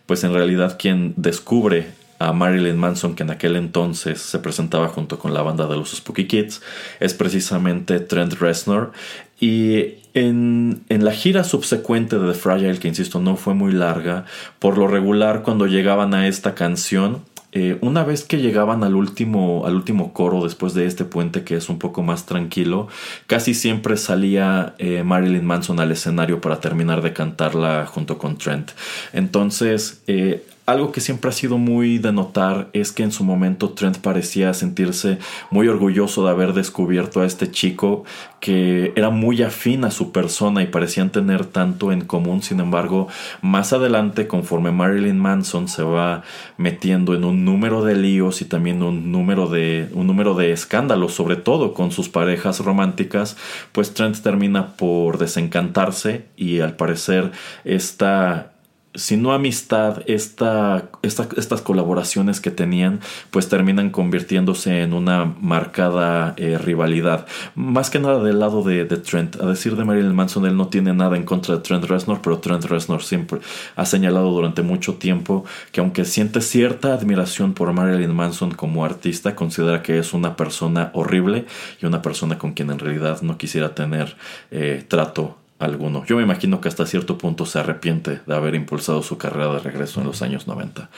pues en realidad quien descubre a Marilyn Manson, que en aquel entonces se presentaba junto con la banda de los Spooky Kids, es precisamente Trent Reznor. Y en, la gira subsecuente de The Fragile, que insisto no fue muy larga, por lo regular cuando llegaban a esta canción, eh, una vez que llegaban al último, al último coro después de este puente que es un poco más tranquilo, casi siempre salía eh, Marilyn Manson al escenario para terminar de cantarla junto con Trent. Entonces, eh, algo que siempre ha sido muy de notar es que en su momento Trent parecía sentirse muy orgulloso de haber descubierto a este chico que era muy afín a su persona y parecían tener tanto en común. Sin embargo, más adelante, conforme Marilyn Manson se va metiendo en un número de líos y también un número de, un número de escándalos, sobre todo con sus parejas románticas, pues Trent termina por desencantarse y al parecer esta si no amistad, esta, estas colaboraciones que tenían, pues terminan convirtiéndose en una marcada eh, rivalidad. Más que nada del lado de, Trent. A decir de Marilyn Manson, él no tiene nada en contra de Trent Reznor, pero Trent Reznor siempre ha señalado durante mucho tiempo que aunque siente cierta admiración por Marilyn Manson como artista, considera que es una persona horrible y una persona con quien en realidad no quisiera tener eh, trato alguno. Yo me imagino que hasta cierto punto se arrepiente de haber impulsado su carrera de regreso en los años 90.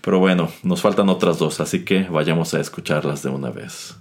Pero bueno, nos faltan otras dos, así que vayamos a escucharlas de una vez.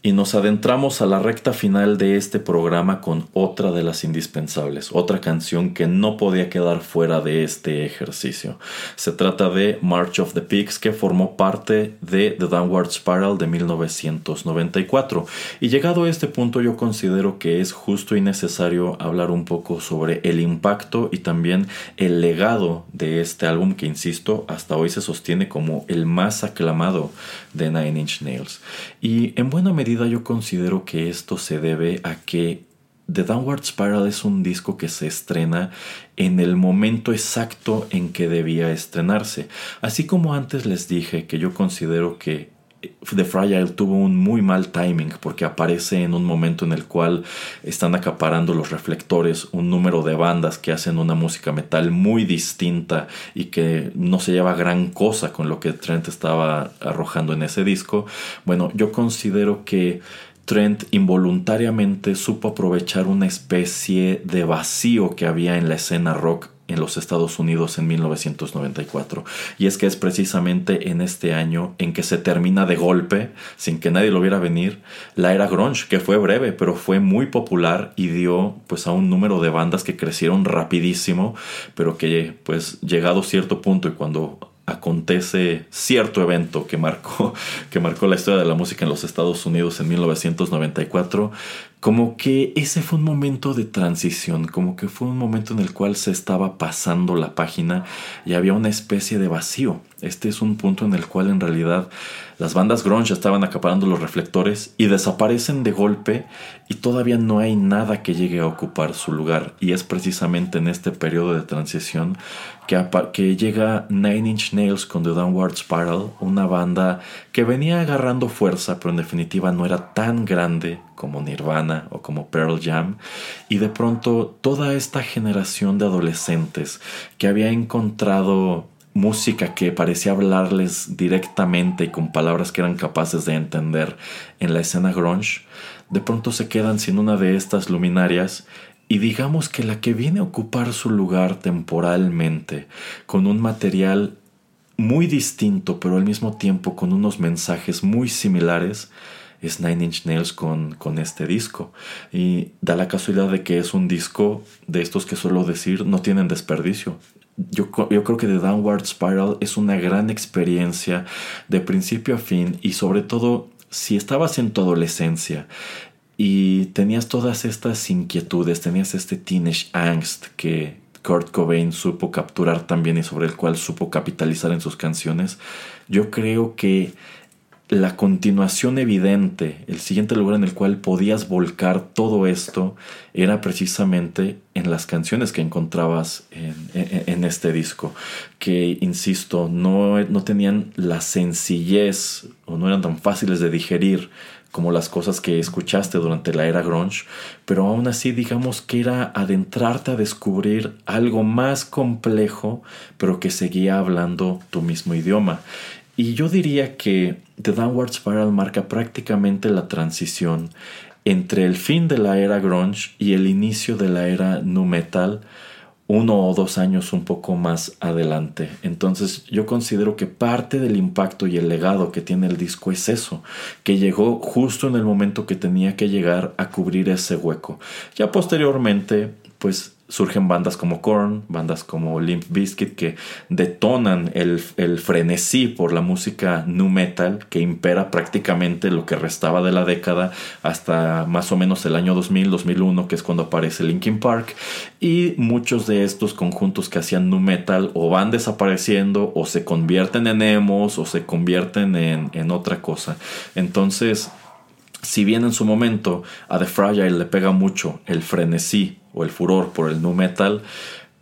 Y nos adentramos a la recta final de este programa con otra de las indispensables, otra canción que no podía quedar fuera de este ejercicio. Se trata de March of the Pigs que formó parte de The Downward Spiral de 1994. Y llegado a este punto yo considero que es justo y necesario hablar un poco sobre el impacto y también el legado de este álbum que insisto hasta hoy se sostiene como el más aclamado de Nine Inch Nails. Y en buena medida yo considero que esto se debe a que The Downward Spiral es un disco que se estrena en el momento exacto en que debía estrenarse. Así como antes les dije que yo considero que The Fragile tuvo un muy mal timing porque aparece en un momento en el cual están acaparando los reflectores un número de bandas que hacen una música metal muy distinta y que no se lleva gran cosa con lo que Trent estaba arrojando en ese disco. Bueno, yo considero que Trent involuntariamente supo aprovechar una especie de vacío que había en la escena rock en los Estados Unidos en 1994. Y es que es precisamente en este año en que se termina de golpe, sin que nadie lo viera venir, la era grunge, que fue breve, pero fue muy popular y dio pues a un número de bandas que crecieron rapidísimo, pero que pues llegado cierto punto y cuando acontece cierto evento que marcó, [laughs] que marcó la historia de la música en los Estados Unidos en 1994, como que ese fue un momento de transición, como que fue un momento en el cual se estaba pasando la página y había una especie de vacío. Este es un punto en el cual en realidad las bandas grunge estaban acaparando los reflectores y desaparecen de golpe y todavía no hay nada que llegue a ocupar su lugar. Y es precisamente en este periodo de transición que, que llega Nine Inch Nails con The Downward Spiral, una banda que venía agarrando fuerza, pero en definitiva no era tan grande como Nirvana o como Pearl Jam, y de pronto toda esta generación de adolescentes que había encontrado música que parecía hablarles directamente y con palabras que eran capaces de entender en la escena grunge, de pronto se quedan sin una de estas luminarias y digamos que la que viene a ocupar su lugar temporalmente con un material muy distinto pero al mismo tiempo con unos mensajes muy similares es Nine Inch Nails con, con este disco. Y da la casualidad de que es un disco de estos que suelo decir no tienen desperdicio. Yo, yo, creo que The Downward Spiral es una gran experiencia de principio a fin y sobre todo si estabas en tu adolescencia y tenías todas estas inquietudes, tenías este teenage angst que Kurt Cobain supo capturar también y sobre el cual supo capitalizar en sus canciones, yo creo que la continuación evidente, el siguiente lugar en el cual podías volcar todo esto era precisamente en las canciones que encontrabas en, este disco, que, insisto, no, no tenían la sencillez o no eran tan fáciles de digerir como las cosas que escuchaste durante la era grunge, pero aún así digamos que era adentrarte a descubrir algo más complejo, pero que seguía hablando tu mismo idioma. Y yo diría que The Downward Spiral marca prácticamente la transición entre el fin de la era grunge y el inicio de la era nu metal, uno o dos años un poco más adelante. Entonces yo considero que parte del impacto y el legado que tiene el disco es eso, que llegó justo en el momento que tenía que llegar a cubrir ese hueco. Ya posteriormente, pues surgen bandas como Korn, bandas como Limp Bizkit que detonan el, el, frenesí por la música nu metal que impera prácticamente lo que restaba de la década hasta más o menos el año 2000, 2001 que es cuando aparece Linkin Park y muchos de estos conjuntos que hacían nu metal o van desapareciendo o se convierten en emos o se convierten en, en otra cosa. Entonces si bien en su momento a The Fragile le pega mucho el frenesí o el furor por el nu metal,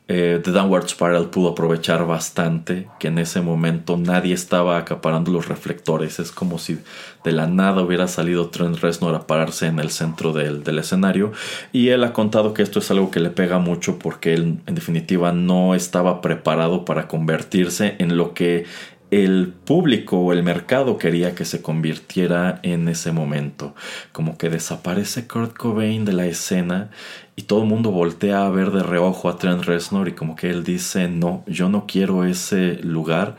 eh, The Downward Spiral pudo aprovechar bastante que en ese momento nadie estaba acaparando los reflectores. Es como si de la nada hubiera salido Trent Reznor a pararse en el centro del, del escenario. Y él ha contado que esto es algo que le pega mucho porque él en definitiva no estaba preparado para convertirse en lo que el público o el mercado quería que se convirtiera en ese momento. Como que desaparece Kurt Cobain de la escena y todo el mundo voltea a ver de reojo a Trent Reznor y como que él dice, no, yo no quiero ese lugar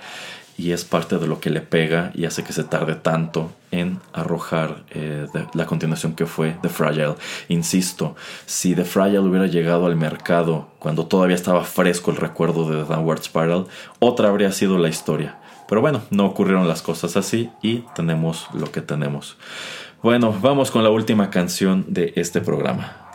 y es parte de lo que le pega y hace que se tarde tanto en arrojar eh, la continuación que fue The Fragile. Insisto, si The Fragile hubiera llegado al mercado cuando todavía estaba fresco el recuerdo de The Downward Spiral, otra habría sido la historia. Pero bueno, no ocurrieron las cosas así y tenemos lo que tenemos. Bueno, vamos con la última canción de este programa.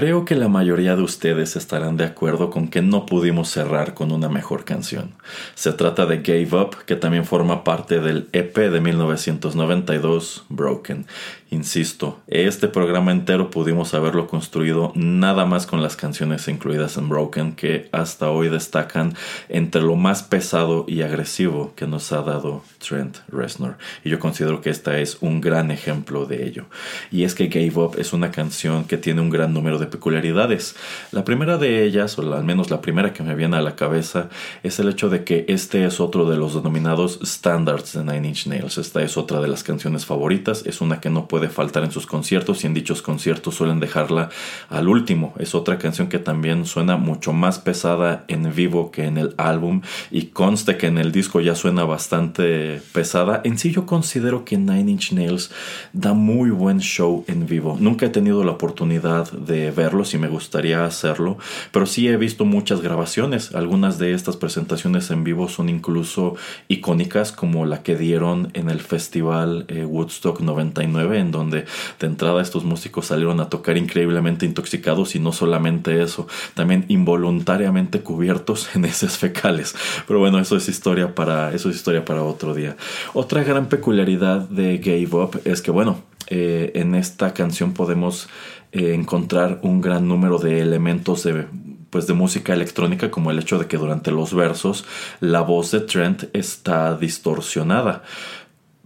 Creo que la mayoría de ustedes estarán de acuerdo con que no pudimos cerrar con una mejor canción. Se trata de Gave Up, que también forma parte del EP de 1992, Broken. Insisto, este programa entero pudimos haberlo construido nada más con las canciones incluidas en Broken que hasta hoy destacan entre lo más pesado y agresivo que nos ha dado Trent Reznor. Y yo considero que esta es un gran ejemplo de ello. Y es que Gave Up es una canción que tiene un gran número de peculiaridades. La primera de ellas, o al menos la primera que me viene a la cabeza, es el hecho de que este es otro de los denominados standards de Nine Inch Nails. Esta es otra de las canciones favoritas, es una que no puede faltar en sus conciertos y en dichos conciertos suelen dejarla al último. Es otra canción que también suena mucho más pesada en vivo que en el álbum y conste que en el disco ya suena bastante pesada. En sí yo considero que Nine Inch Nails da muy buen show en vivo. Nunca he tenido la oportunidad de verlos y me gustaría hacerlo, pero sí he visto muchas grabaciones. Algunas de estas presentaciones en vivo son incluso icónicas como la que dieron en el festival eh, Woodstock 99 en donde de estos músicos salieron a tocar increíblemente intoxicados y no solamente eso, también involuntariamente cubiertos en heces fecales. Pero bueno, eso es historia para, eso es historia para otro día. Otra gran peculiaridad de Gave Up es que, bueno, eh, en esta canción podemos eh, encontrar un gran número de elementos de pues de música electrónica como el hecho de que durante los versos la voz de Trent está distorsionada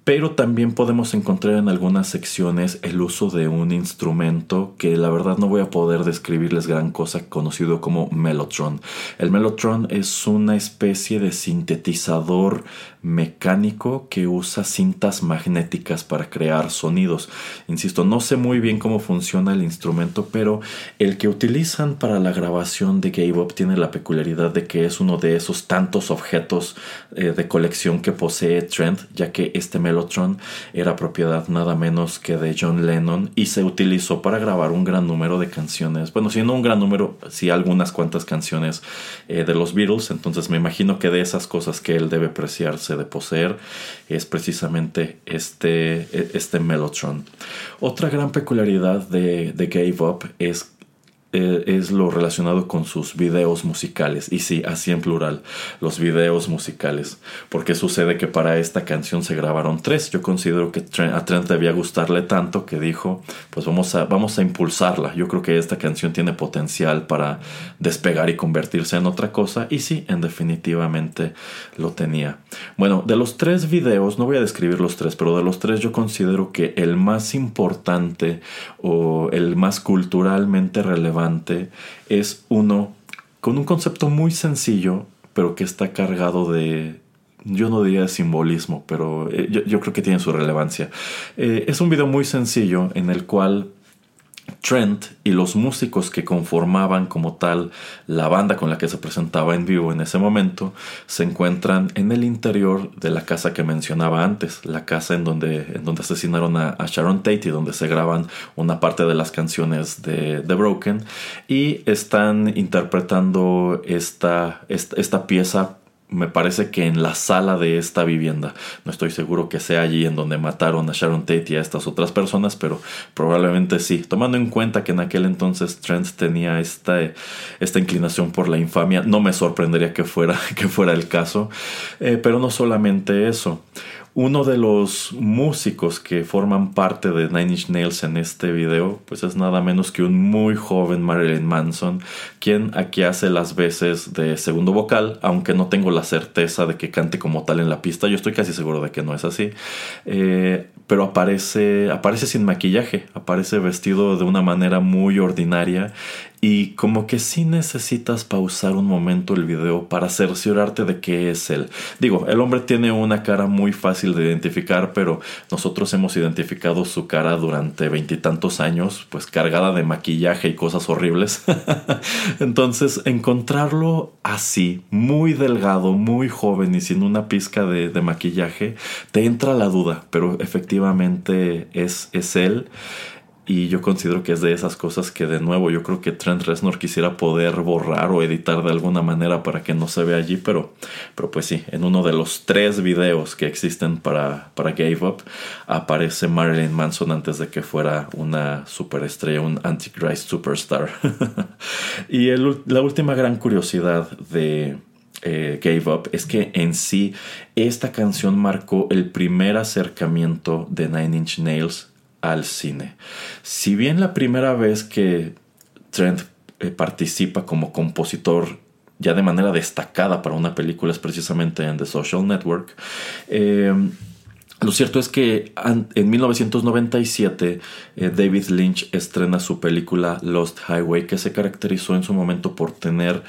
pero también podemos encontrar en algunas secciones el uso de un instrumento que la verdad no voy a poder describirles gran cosa conocido como Mellotron. El Mellotron es una especie de sintetizador mecánico que usa cintas magnéticas para crear sonidos. Insisto, no sé muy bien cómo funciona el instrumento, pero el que utilizan para la grabación de Gave Up tiene la peculiaridad de que es uno de esos tantos objetos eh, de colección que posee Trent, ya que este Mellotron era propiedad nada menos que de John Lennon y se utilizó para grabar un gran número de canciones. Bueno, si no un gran número, sí algunas cuantas canciones eh, de los Beatles, entonces me imagino que de esas cosas que él debe de poseer es precisamente este, este Mellotron. Otra gran peculiaridad de, de Gave Up es eh, es lo relacionado con sus videos musicales. Y sí, así en plural, los videos musicales. Porque sucede que para esta canción se grabaron tres. Yo considero que a Trent debía gustarle tanto que dijo, pues vamos a, vamos a impulsarla. Yo creo que esta canción tiene potencial para despegar y convertirse en otra cosa. Y sí, en definitivamente lo tenía. Bueno, de los tres videos, no voy a describir los tres, pero de los tres yo considero que el más importante o el más culturalmente relevante es uno con un concepto muy sencillo, pero que está cargado de, yo no diría simbolismo, pero eh, yo, creo que tiene su relevancia. Eh, es un video muy sencillo en el cual Trent y los músicos que conformaban como tal la banda con la que se presentaba en vivo en ese momento se encuentran en el interior de la casa que mencionaba antes, la casa en donde, en donde asesinaron a, Sharon Tate y donde se graban una parte de las canciones de The Broken y están interpretando esta, esta, esta pieza me parece que en la sala de esta vivienda. No estoy seguro que sea allí en donde mataron a Sharon Tate y a estas otras personas, pero probablemente sí. Tomando en cuenta que en aquel entonces Trent tenía esta, esta inclinación por la infamia, no me sorprendería que fuera, [laughs] que fuera el caso. Eh, pero no solamente eso. Uno de los músicos que forman parte de Nine Inch Nails en este video, pues es nada menos que un muy joven Marilyn Manson, quien aquí hace las veces de segundo vocal, aunque no tengo la certeza de que cante como tal en la pista, yo estoy casi seguro de que no es así, eh, pero aparece, aparece sin maquillaje, aparece vestido de una manera muy ordinaria y como que sí necesitas pausar un momento el video para cerciorarte de qué es él. Digo, el hombre tiene una cara muy fácil de identificar, pero nosotros hemos identificado su cara durante veintitantos años, pues cargada de maquillaje y cosas horribles. [laughs] Entonces, encontrarlo así, muy delgado, muy joven y sin una pizca de, de maquillaje, te entra la duda, pero efectivamente es, es él. Y yo considero que es de esas cosas que de nuevo yo creo que Trent Reznor quisiera poder borrar o editar de alguna manera para que no se vea allí, pero, pero pues sí, en uno de los tres videos que existen para, para Gave Up aparece Marilyn Manson antes de que fuera una superestrella, un Antichrist superstar. [laughs] y la última gran curiosidad de... Eh, Gave Up es que en sí esta canción marcó el primer acercamiento de Nine Inch Nails al cine. Si bien la primera vez que Trent eh, participa como compositor ya de manera destacada para una película es precisamente en The Social Network, eh, lo cierto es que en 1997 eh, David Lynch estrena su película Lost Highway que se caracterizó en su momento por tener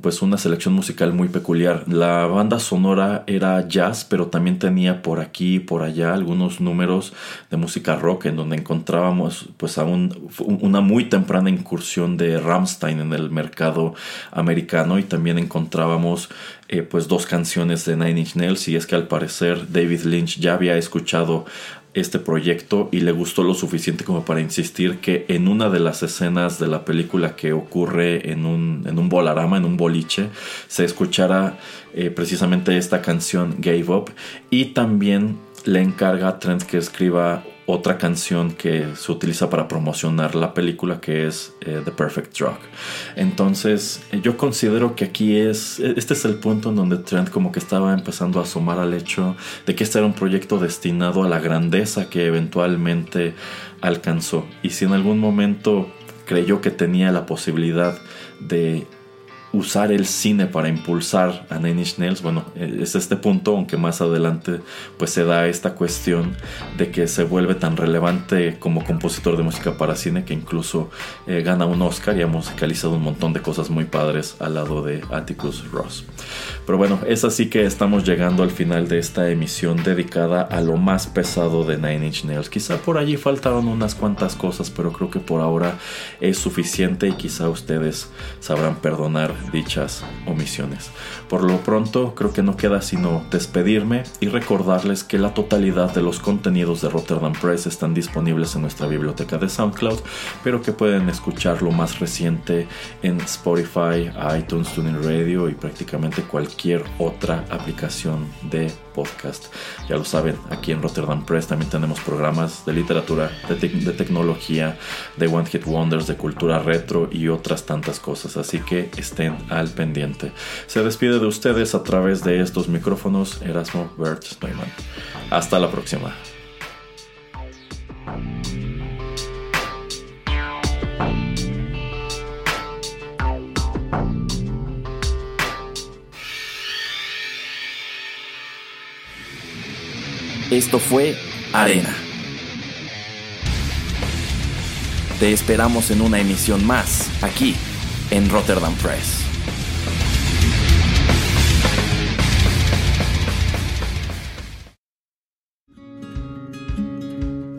pues una selección musical muy peculiar. La banda sonora era jazz pero también tenía por aquí y por allá algunos números de música rock en donde encontrábamos pues aún una muy temprana incursión de Rammstein en el mercado americano y también encontrábamos eh, pues dos canciones de Nine Inch Nails y es que al parecer David Lynch ya había escuchado este proyecto y le gustó lo suficiente como para insistir que en una de las escenas de la película que ocurre en un, en un bolarama, en un boliche, se escuchara eh, precisamente esta canción Gave Up y también le encarga a Trent que escriba otra canción que se utiliza para promocionar la película que es eh, The Perfect Drug. Entonces eh, yo considero que aquí es, e, este es el punto en donde Trent como que estaba empezando a asomar al hecho de que este era un proyecto destinado a la grandeza que eventualmente alcanzó. Y si en algún momento creyó que tenía la posibilidad de usar el cine para impulsar a Nine Inch Nails, bueno, eh, es este punto, aunque más adelante pues se da esta cuestión de que se vuelve tan relevante como compositor de música para cine que incluso eh, gana un Oscar y ha musicalizado un montón de cosas muy padres al lado de Atticus Ross. Pero bueno, es así que estamos llegando al final de esta emisión dedicada a lo más pesado de Nine Inch Nails. Quizá por allí faltaron unas cuantas cosas, pero creo que por ahora es suficiente y quizá ustedes sabrán perdonar dichas omisiones. Por lo pronto, creo que no queda sino despedirme y recordarles que la totalidad de los contenidos de Rotterdam Press están disponibles en nuestra biblioteca de SoundCloud, pero que pueden escuchar lo más reciente en Spotify, iTunes, TuneIn Radio y prácticamente cualquier otra aplicación de podcast. Ya lo saben, aquí en Rotterdam Press también tenemos programas de literatura, de, de tecnología, de One Hit Wonders, de cultura retro y otras tantas cosas. Así que estén al pendiente. Se despide de ustedes a través de estos micrófonos Erasmo Bert Neumann. Hasta la próxima. Esto fue Arena. Te esperamos en una emisión más, aquí, en Rotterdam Press.